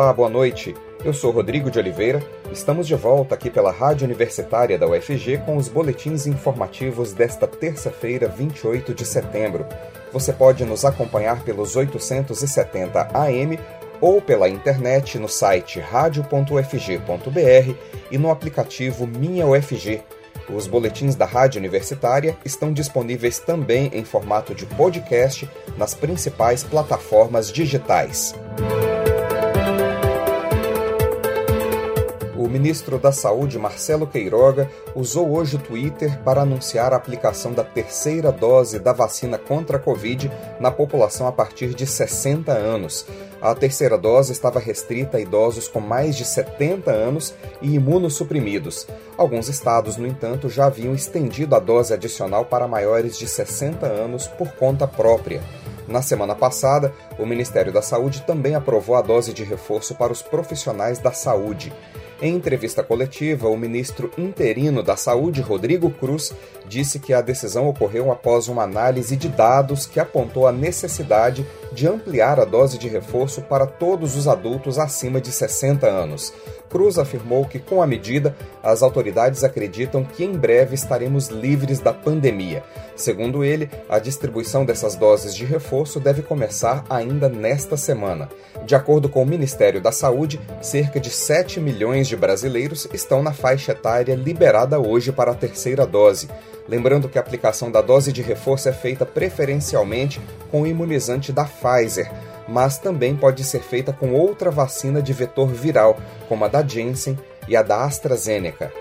Olá, boa noite. Eu sou Rodrigo de Oliveira. Estamos de volta aqui pela Rádio Universitária da UFG com os boletins informativos desta terça-feira, 28 de setembro. Você pode nos acompanhar pelos 870 AM ou pela internet no site radio.ufg.br e no aplicativo Minha UFG. Os boletins da Rádio Universitária estão disponíveis também em formato de podcast nas principais plataformas digitais. O ministro da Saúde, Marcelo Queiroga, usou hoje o Twitter para anunciar a aplicação da terceira dose da vacina contra a Covid na população a partir de 60 anos. A terceira dose estava restrita a idosos com mais de 70 anos e imunossuprimidos. Alguns estados, no entanto, já haviam estendido a dose adicional para maiores de 60 anos por conta própria. Na semana passada, o Ministério da Saúde também aprovou a dose de reforço para os profissionais da saúde. Em entrevista coletiva, o ministro interino da Saúde, Rodrigo Cruz, disse que a decisão ocorreu após uma análise de dados que apontou a necessidade de ampliar a dose de reforço para todos os adultos acima de 60 anos. Cruz afirmou que, com a medida, as autoridades acreditam que em breve estaremos livres da pandemia. Segundo ele, a distribuição dessas doses de reforço deve começar ainda nesta semana. De acordo com o Ministério da Saúde, cerca de 7 milhões de brasileiros estão na faixa etária liberada hoje para a terceira dose. Lembrando que a aplicação da dose de reforço é feita preferencialmente com o imunizante da Pfizer mas também pode ser feita com outra vacina de vetor viral, como a da Janssen e a da AstraZeneca.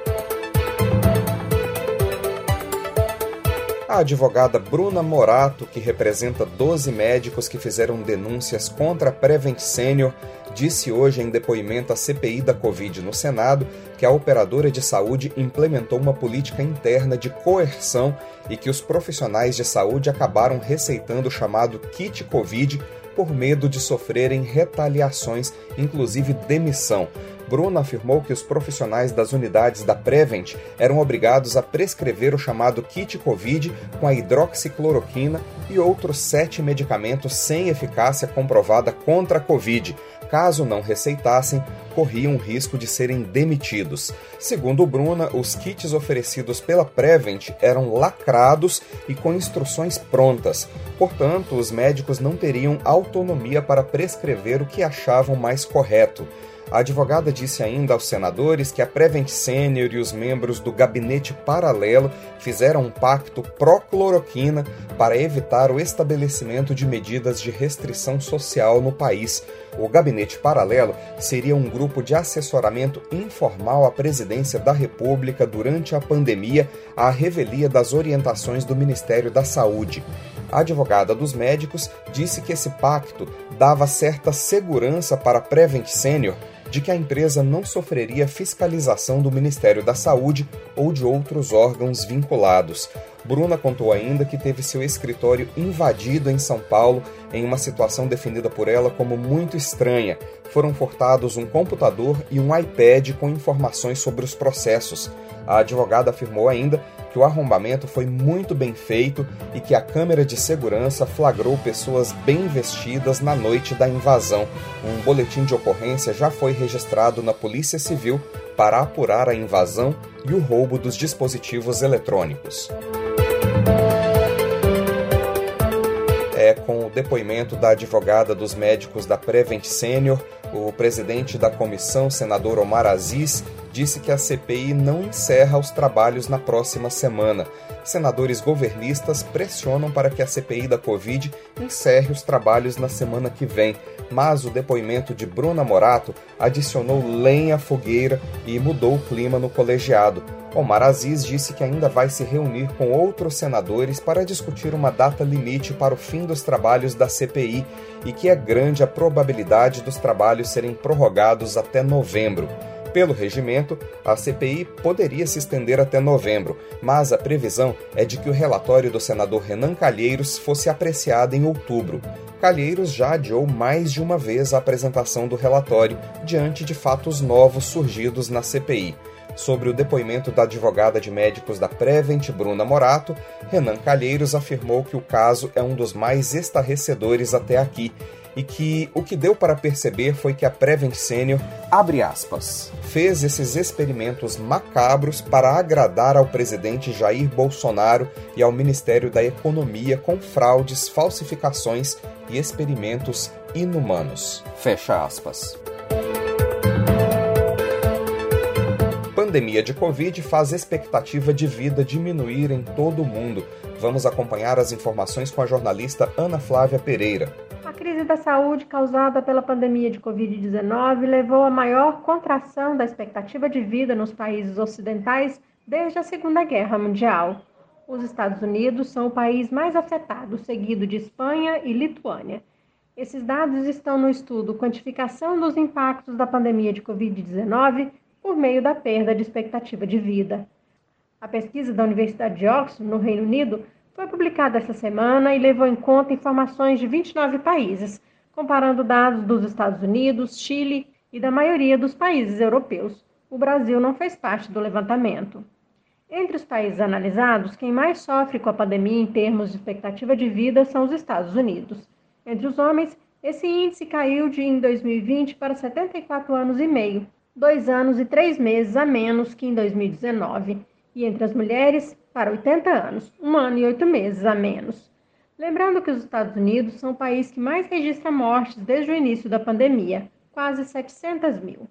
A advogada Bruna Morato, que representa 12 médicos que fizeram denúncias contra a Prevent Senior, disse hoje em depoimento à CPI da Covid no Senado que a operadora de saúde implementou uma política interna de coerção e que os profissionais de saúde acabaram receitando o chamado kit Covid por medo de sofrerem retaliações, inclusive demissão. Bruna afirmou que os profissionais das unidades da Prevent eram obrigados a prescrever o chamado kit Covid com a hidroxicloroquina e outros sete medicamentos sem eficácia comprovada contra a Covid. Caso não receitassem, corriam o risco de serem demitidos. Segundo Bruna, os kits oferecidos pela Prevent eram lacrados e com instruções prontas. Portanto, os médicos não teriam autonomia para prescrever o que achavam mais correto. A advogada disse ainda aos senadores que a Prevent Senior e os membros do gabinete paralelo fizeram um pacto pró-cloroquina para evitar o estabelecimento de medidas de restrição social no país. O gabinete paralelo seria um grupo de assessoramento informal à presidência da República durante a pandemia, à revelia das orientações do Ministério da Saúde. A advogada dos médicos disse que esse pacto dava certa segurança para a Prevent Senior de que a empresa não sofreria fiscalização do Ministério da Saúde ou de outros órgãos vinculados. Bruna contou ainda que teve seu escritório invadido em São Paulo em uma situação definida por ela como muito estranha. Foram furtados um computador e um iPad com informações sobre os processos. A advogada afirmou ainda que o arrombamento foi muito bem feito e que a câmera de segurança flagrou pessoas bem vestidas na noite da invasão. Um boletim de ocorrência já foi registrado na Polícia Civil para apurar a invasão e o roubo dos dispositivos eletrônicos. É com o depoimento da advogada dos médicos da Prevent Senior, o presidente da comissão, senador Omar Aziz, disse que a CPI não encerra os trabalhos na próxima semana. Senadores governistas pressionam para que a CPI da Covid encerre os trabalhos na semana que vem, mas o depoimento de Bruna Morato adicionou lenha à fogueira e mudou o clima no colegiado. Omar Aziz disse que ainda vai se reunir com outros senadores para discutir uma data limite para o fim dos trabalhos da CPI e que é grande a probabilidade dos trabalhos serem prorrogados até novembro. Pelo regimento, a CPI poderia se estender até novembro, mas a previsão é de que o relatório do senador Renan Calheiros fosse apreciado em outubro. Calheiros já adiou mais de uma vez a apresentação do relatório diante de fatos novos surgidos na CPI. Sobre o depoimento da advogada de médicos da Prevent, Bruna Morato, Renan Calheiros afirmou que o caso é um dos mais estarrecedores até aqui e que o que deu para perceber foi que a Prevent Senior, abre aspas, fez esses experimentos macabros para agradar ao presidente Jair Bolsonaro e ao Ministério da Economia com fraudes, falsificações e experimentos inumanos. Fecha aspas. Pandemia de Covid faz expectativa de vida diminuir em todo o mundo. Vamos acompanhar as informações com a jornalista Ana Flávia Pereira. Crise da saúde causada pela pandemia de Covid-19 levou à maior contração da expectativa de vida nos países ocidentais desde a Segunda Guerra Mundial. Os Estados Unidos são o país mais afetado, seguido de Espanha e Lituânia. Esses dados estão no estudo Quantificação dos Impactos da Pandemia de Covid-19 por meio da perda de expectativa de vida. A pesquisa da Universidade de Oxford, no Reino Unido, foi publicada esta semana e levou em conta informações de 29 países, comparando dados dos Estados Unidos, Chile e da maioria dos países europeus. O Brasil não fez parte do levantamento. Entre os países analisados, quem mais sofre com a pandemia em termos de expectativa de vida são os Estados Unidos. Entre os homens, esse índice caiu de em 2020 para 74 anos e meio, dois anos e três meses a menos que em 2019, e entre as mulheres, para 80 anos, um ano e oito meses a menos. Lembrando que os Estados Unidos são o país que mais registra mortes desde o início da pandemia, quase 700 mil.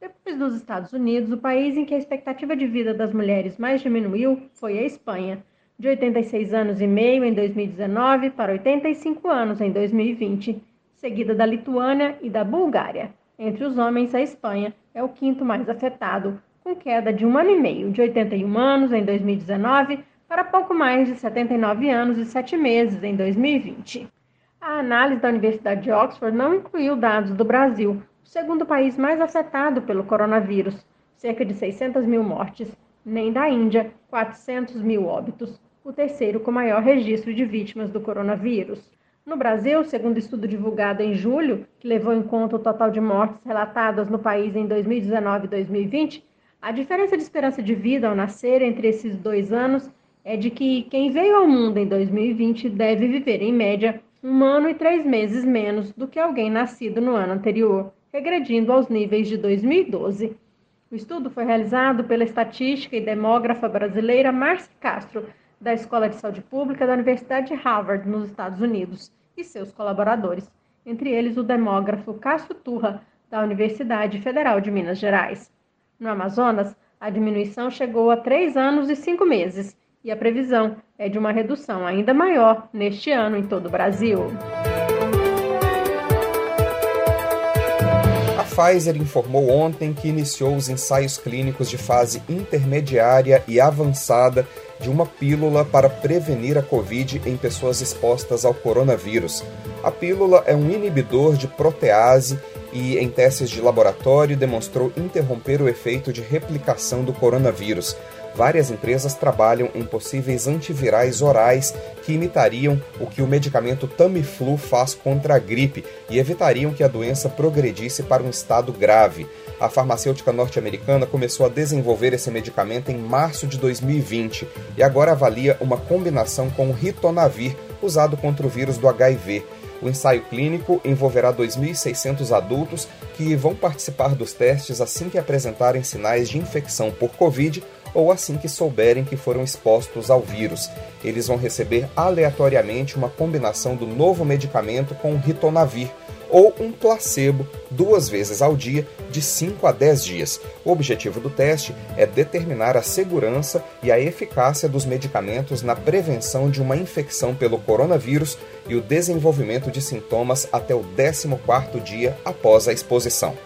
Depois dos Estados Unidos, o país em que a expectativa de vida das mulheres mais diminuiu foi a Espanha, de 86 anos e meio em 2019 para 85 anos em 2020, seguida da Lituânia e da Bulgária. Entre os homens, a Espanha é o quinto mais afetado, com queda de um ano e meio, de 81 anos em 2019 para pouco mais de 79 anos e 7 meses em 2020. A análise da Universidade de Oxford não incluiu dados do Brasil, o segundo país mais afetado pelo coronavírus, cerca de 600 mil mortes, nem da Índia, 400 mil óbitos, o terceiro com maior registro de vítimas do coronavírus. No Brasil, segundo estudo divulgado em julho, que levou em conta o total de mortes relatadas no país em 2019 e 2020, a diferença de esperança de vida ao nascer entre esses dois anos é de que quem veio ao mundo em 2020 deve viver, em média, um ano e três meses menos do que alguém nascido no ano anterior, regredindo aos níveis de 2012. O estudo foi realizado pela estatística e demógrafa brasileira Márcia Castro, da Escola de Saúde Pública da Universidade de Harvard, nos Estados Unidos e seus colaboradores, entre eles o demógrafo Cássio Turra, da Universidade Federal de Minas Gerais. No Amazonas, a diminuição chegou a três anos e cinco meses, e a previsão é de uma redução ainda maior neste ano em todo o Brasil. A Pfizer informou ontem que iniciou os ensaios clínicos de fase intermediária e avançada de uma pílula para prevenir a Covid em pessoas expostas ao coronavírus. A pílula é um inibidor de protease e, em testes de laboratório, demonstrou interromper o efeito de replicação do coronavírus. Várias empresas trabalham em possíveis antivirais orais que imitariam o que o medicamento Tamiflu faz contra a gripe e evitariam que a doença progredisse para um estado grave. A farmacêutica norte-americana começou a desenvolver esse medicamento em março de 2020 e agora avalia uma combinação com o ritonavir usado contra o vírus do HIV. O ensaio clínico envolverá 2.600 adultos que vão participar dos testes assim que apresentarem sinais de infecção por Covid ou assim que souberem que foram expostos ao vírus. Eles vão receber aleatoriamente uma combinação do novo medicamento com o ritonavir ou um placebo duas vezes ao dia, de 5 a 10 dias. O objetivo do teste é determinar a segurança e a eficácia dos medicamentos na prevenção de uma infecção pelo coronavírus e o desenvolvimento de sintomas até o 14º dia após a exposição.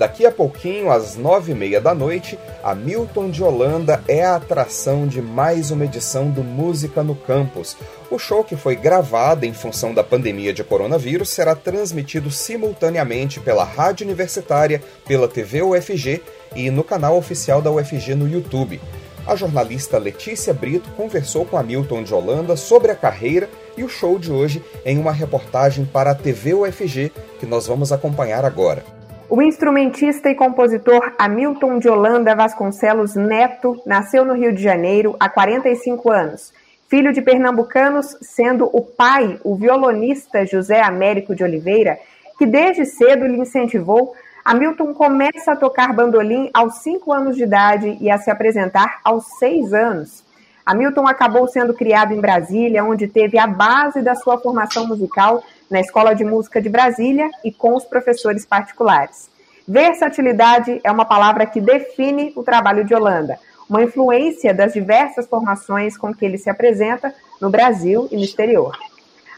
Daqui a pouquinho, às nove e meia da noite, a Milton de Holanda é a atração de mais uma edição do Música no Campus. O show, que foi gravado em função da pandemia de coronavírus, será transmitido simultaneamente pela Rádio Universitária, pela TV UFG e no canal oficial da UFG no YouTube. A jornalista Letícia Brito conversou com a Milton de Holanda sobre a carreira e o show de hoje em uma reportagem para a TV UFG que nós vamos acompanhar agora. O instrumentista e compositor Hamilton de Holanda Vasconcelos Neto nasceu no Rio de Janeiro há 45 anos. Filho de pernambucanos, sendo o pai o violonista José Américo de Oliveira, que desde cedo lhe incentivou, Hamilton começa a tocar bandolim aos 5 anos de idade e a se apresentar aos 6 anos. Hamilton acabou sendo criado em Brasília, onde teve a base da sua formação musical na Escola de Música de Brasília e com os professores particulares. Versatilidade é uma palavra que define o trabalho de Holanda, uma influência das diversas formações com que ele se apresenta no Brasil e no exterior.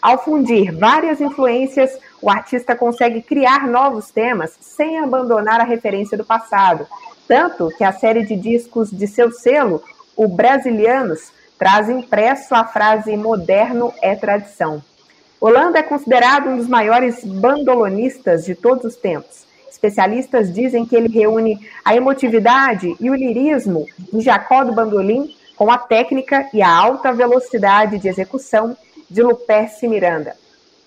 Ao fundir várias influências, o artista consegue criar novos temas sem abandonar a referência do passado, tanto que a série de discos de seu selo, o Brasilianos, traz impresso a frase moderno é tradição. Holanda é considerado um dos maiores bandolonistas de todos os tempos. Especialistas dizem que ele reúne a emotividade e o lirismo de Jacó do Bandolim com a técnica e a alta velocidade de execução de Luperce Miranda.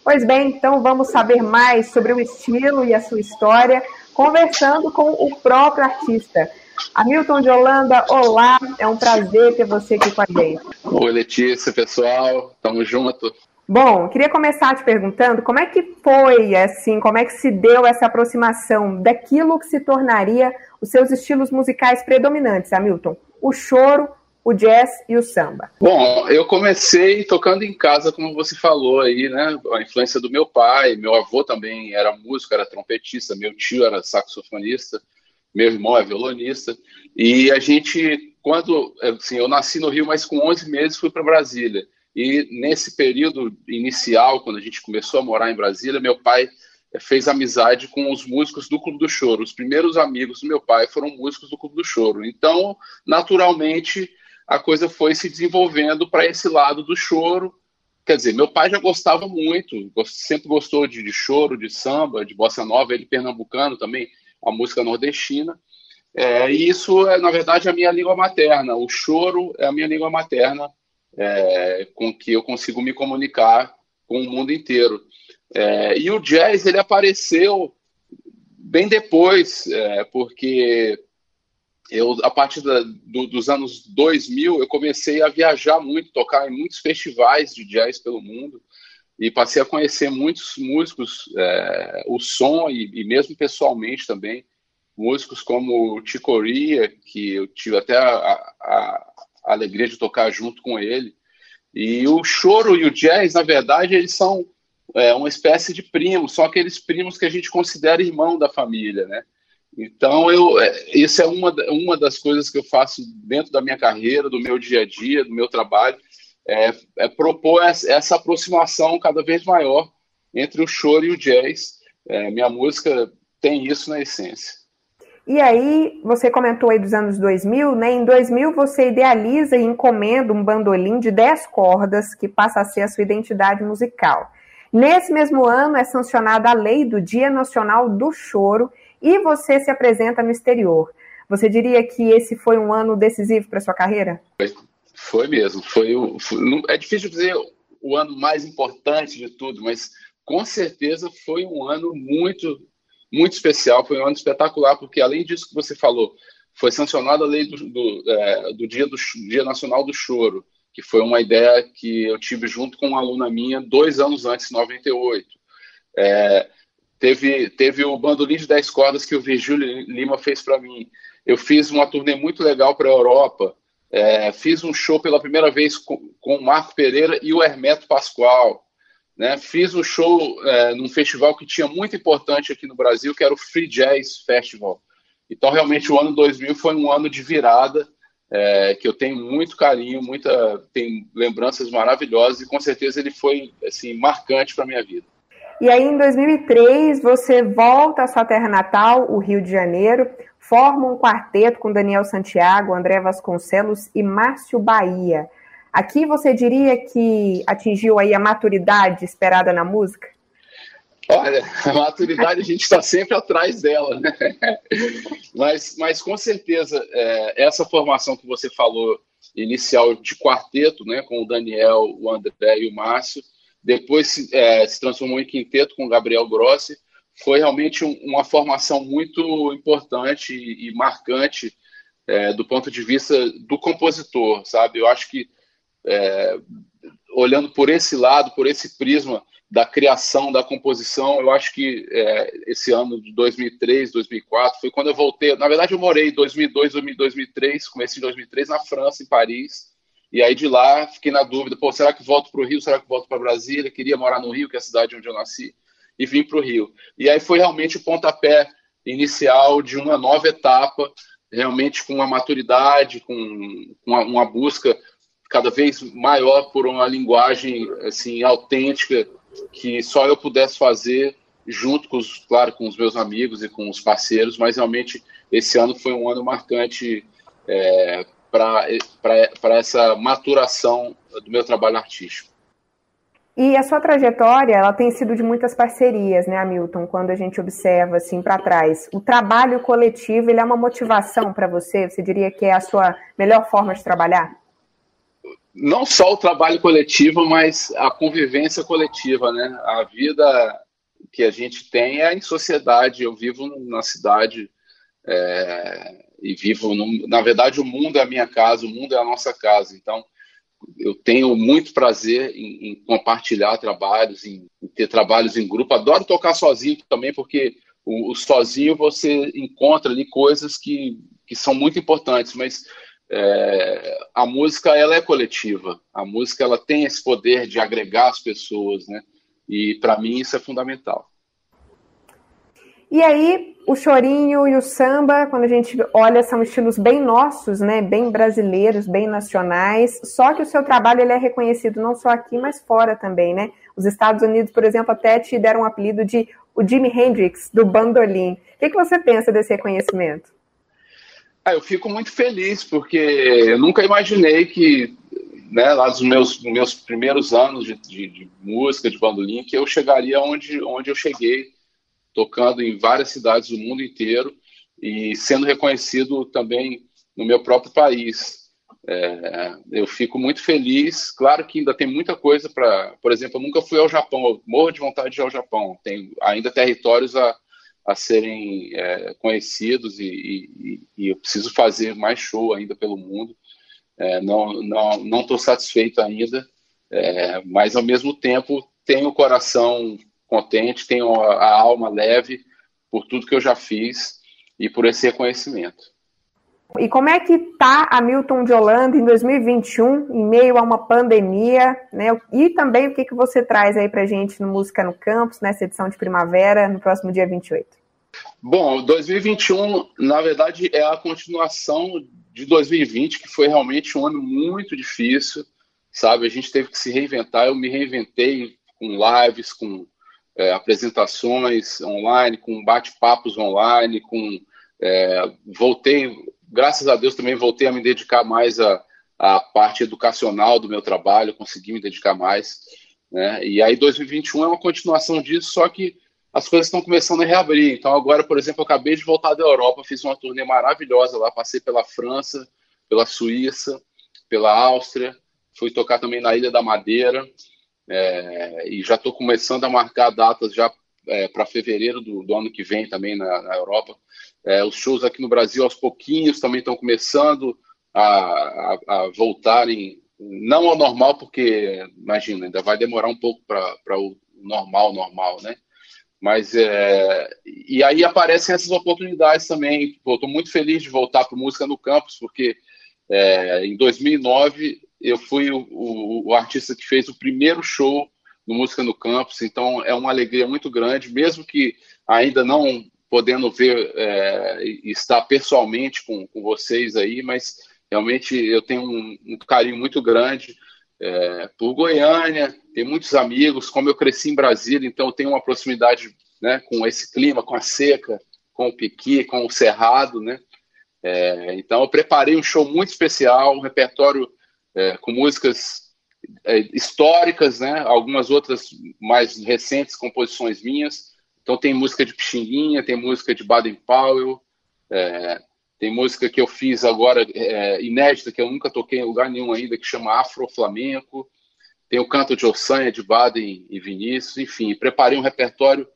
Pois bem, então vamos saber mais sobre o estilo e a sua história, conversando com o próprio artista. Hamilton de Holanda, olá, é um prazer ter você aqui com a gente. Oi, Letícia, pessoal, tamo junto. Bom, queria começar te perguntando como é que foi, assim, como é que se deu essa aproximação daquilo que se tornaria os seus estilos musicais predominantes, Hamilton? O choro, o jazz e o samba. Bom, eu comecei tocando em casa, como você falou aí, né? A influência do meu pai, meu avô também era músico, era trompetista, meu tio era saxofonista, meu irmão é violonista. E a gente, quando, assim, eu nasci no Rio, mas com 11 meses fui para Brasília. E nesse período inicial, quando a gente começou a morar em Brasília, meu pai eh, fez amizade com os músicos do Clube do Choro. Os primeiros amigos do meu pai foram músicos do Clube do Choro. Então, naturalmente, a coisa foi se desenvolvendo para esse lado do choro. Quer dizer, meu pai já gostava muito, sempre gostou de, de choro, de samba, de bossa nova, ele pernambucano também, a música nordestina. É, e isso é, na verdade, a minha língua materna. O choro é a minha língua materna é, com que eu consigo me comunicar com o mundo inteiro. É, e o jazz ele apareceu bem depois, é, porque eu a partir da, do, dos anos 2000 eu comecei a viajar muito, tocar em muitos festivais de jazz pelo mundo e passei a conhecer muitos músicos, é, o som e, e, mesmo pessoalmente também músicos como o Chicoria, que eu tive até a, a, a alegria de tocar junto com ele. E o choro e o jazz, na verdade, eles são é, uma espécie de primos, são aqueles primos que a gente considera irmão da família, né? Então, eu, é, isso é uma, uma das coisas que eu faço dentro da minha carreira, do meu dia a dia, do meu trabalho, é, é propor essa aproximação cada vez maior entre o choro e o jazz. É, minha música tem isso na essência. E aí, você comentou aí dos anos 2000, né? Em 2000 você idealiza e encomenda um bandolim de 10 cordas que passa a ser a sua identidade musical. Nesse mesmo ano é sancionada a lei do Dia Nacional do Choro e você se apresenta no exterior. Você diria que esse foi um ano decisivo para sua carreira? Foi, mesmo. Foi, o, foi, é difícil dizer o ano mais importante de tudo, mas com certeza foi um ano muito muito especial, foi um ano espetacular, porque além disso que você falou, foi sancionada a lei do, do, é, do, dia, do Dia Nacional do Choro, que foi uma ideia que eu tive junto com uma aluna minha dois anos antes, em 98. É, teve, teve o bandolim de 10 cordas que o Virgílio Lima fez para mim. Eu fiz uma turnê muito legal para a Europa. É, fiz um show pela primeira vez com, com o Marco Pereira e o Hermeto Pascoal. Né? Fiz um show é, num festival que tinha muito importante aqui no Brasil, que era o Free Jazz Festival. Então, realmente, o ano 2000 foi um ano de virada, é, que eu tenho muito carinho, muita, tem lembranças maravilhosas e com certeza ele foi assim marcante para minha vida. E aí, em 2003, você volta à sua terra natal, o Rio de Janeiro, forma um quarteto com Daniel Santiago, André Vasconcelos e Márcio Bahia. Aqui você diria que atingiu aí a maturidade esperada na música? Olha, a maturidade a gente está sempre atrás dela, né? Mas, mas com certeza, é, essa formação que você falou, inicial de quarteto, né, com o Daniel, o André e o Márcio, depois se, é, se transformou em quinteto com o Gabriel Grossi, foi realmente um, uma formação muito importante e, e marcante é, do ponto de vista do compositor, sabe? Eu acho que é, olhando por esse lado, por esse prisma da criação, da composição, eu acho que é, esse ano de 2003, 2004, foi quando eu voltei. Na verdade, eu morei em 2002, 2003, comecei em 2003 na França, em Paris. E aí de lá fiquei na dúvida: pô, será que volto para o Rio? Será que volto para Brasília? Queria morar no Rio, que é a cidade onde eu nasci, e vim para o Rio. E aí foi realmente o pontapé inicial de uma nova etapa, realmente com uma maturidade, com uma, uma busca cada vez maior por uma linguagem assim autêntica que só eu pudesse fazer junto com os, claro, com os meus amigos e com os parceiros, mas realmente esse ano foi um ano marcante é, para essa maturação do meu trabalho artístico. E a sua trajetória, ela tem sido de muitas parcerias, né, Hamilton? Quando a gente observa assim para trás, o trabalho coletivo, ele é uma motivação para você? Você diria que é a sua melhor forma de trabalhar? Não só o trabalho coletivo, mas a convivência coletiva, né? A vida que a gente tem é em sociedade. Eu vivo na cidade é, e vivo, no, na verdade, o mundo é a minha casa, o mundo é a nossa casa. Então, eu tenho muito prazer em, em compartilhar trabalhos, em, em, ter trabalhos em grupo. Adoro tocar sozinho também, porque o, o, sozinho você encontra ali coisas que, que são muito importantes, mas é, a música ela é coletiva. A música ela tem esse poder de agregar as pessoas, né? E para mim isso é fundamental. E aí, o chorinho e o samba, quando a gente olha, são estilos bem nossos, né? Bem brasileiros, bem nacionais. Só que o seu trabalho ele é reconhecido não só aqui, mas fora também, né? Os Estados Unidos, por exemplo, até te deram o um apelido de o Jimi Hendrix do bandolim. O que, que você pensa desse reconhecimento? Ah, eu fico muito feliz porque eu nunca imaginei que, né, lá dos meus, meus primeiros anos de, de, de música, de bandolim, que eu chegaria onde, onde eu cheguei tocando em várias cidades do mundo inteiro e sendo reconhecido também no meu próprio país. É, eu fico muito feliz. Claro que ainda tem muita coisa para. Por exemplo, eu nunca fui ao Japão, eu morro de vontade de ir ao Japão. Tem ainda territórios a, a serem é, conhecidos e, e, e, eu preciso fazer mais show ainda pelo mundo. É, não não não estou satisfeito ainda, é, mas ao mesmo tempo tenho o coração contente, tenho a, alma leve por tudo que eu já fiz e por esse reconhecimento. E como é que está Hamilton de Holanda em 2021, em meio a uma pandemia, né? E também o que, que você traz aí para gente no Música no Campus, nessa edição de primavera, no próximo dia 28? Bom, 2021, na verdade, é a continuação de 2020, que foi realmente um ano muito difícil, sabe? A gente teve que se reinventar, eu me reinventei com lives, com é, apresentações online, com bate-papos online, com é, voltei, graças a Deus também voltei a me dedicar mais à, à parte educacional do meu trabalho, consegui me dedicar mais, né? E aí 2021 é uma continuação disso, só que as coisas estão começando a reabrir. Então agora, por exemplo, eu acabei de voltar da Europa, fiz uma turnê maravilhosa lá, passei pela França, pela Suíça, pela Áustria, fui tocar também na Ilha da Madeira. É, e já estou começando a marcar datas já é, para fevereiro do, do, ano que vem também na, na Europa. É, os shows aqui no Brasil, aos pouquinhos, também estão começando a, a, a, voltarem, não ao normal, porque, imagina, ainda vai demorar um pouco para o normal, normal, né? Mas, é, e aí aparecem essas oportunidades também. Estou muito feliz de voltar para Música no Campus, porque é, em 2009 eu fui o, o, o, artista que fez o primeiro show no Música no Campus, então é uma alegria muito grande, mesmo que ainda não podendo ver é, e estar pessoalmente com, com vocês aí, mas realmente eu tenho um, um carinho muito grande é, por Goiânia, tenho muitos amigos, como eu cresci em Brasília, então tenho uma proximidade né, com esse clima, com a seca, com o piqui, com o cerrado, né? É, então eu preparei um show muito especial, um repertório é, com músicas históricas, né? Algumas outras mais recentes, composições minhas. Então tem música de Pixinguinha, tem música de Baden Powell, é, tem música que eu fiz agora é, inédita que eu nunca toquei em lugar nenhum ainda que chama Afro Flamenco. Tem o canto de Ossanha de Baden e Vinícius, enfim, preparei um repertório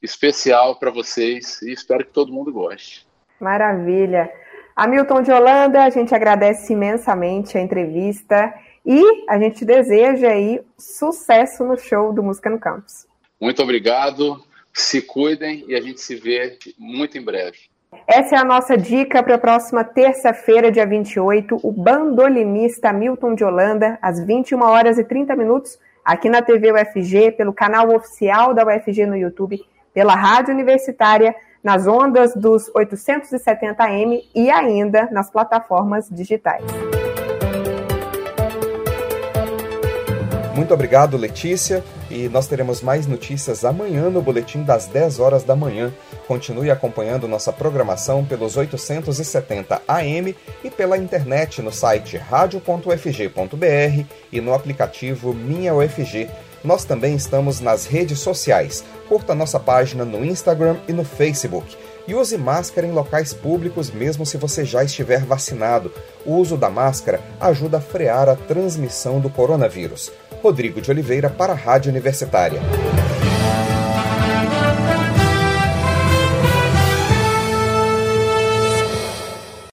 especial para vocês e espero que todo mundo goste. Maravilha. Hamilton de Holanda, a gente agradece imensamente a entrevista E a gente deseja aí sucesso no show do Música no Campus. Muito obrigado, se cuidem e a gente se vê muito em breve. Essa é a nossa dica para a próxima terça-feira, dia 28, o bandolinista Milton de Holanda, às 21 horas e 30 minutos, aqui na TV UFG, pelo canal oficial da UFG no YouTube, pela Rádio Universitária, nas ondas dos 870M e ainda nas plataformas digitais. Muito obrigado, Letícia, e nós teremos mais notícias amanhã no boletim das 10 horas da manhã. Continue acompanhando nossa programação pelos 870 AM e pela internet no site radio.ufg.br e no aplicativo Minha UFG. Nós também estamos nas redes sociais. Curta nossa página no Instagram e no Facebook. E use máscara em locais públicos mesmo se você já estiver vacinado. O uso da máscara ajuda a frear a transmissão do coronavírus. Rodrigo de Oliveira para a Rádio Universitária.